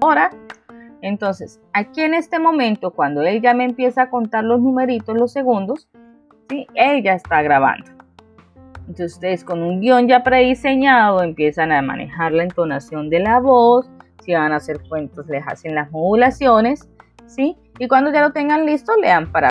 hora. Entonces, aquí en este momento, cuando él ya me empieza a contar los numeritos, los segundos, ¿sí? él ya está grabando. Entonces, ustedes con un guion ya prediseñado empiezan a manejar la entonación de la voz. Si van a hacer cuentos, les hacen las modulaciones, ¿sí? Y cuando ya lo tengan listo, le dan para.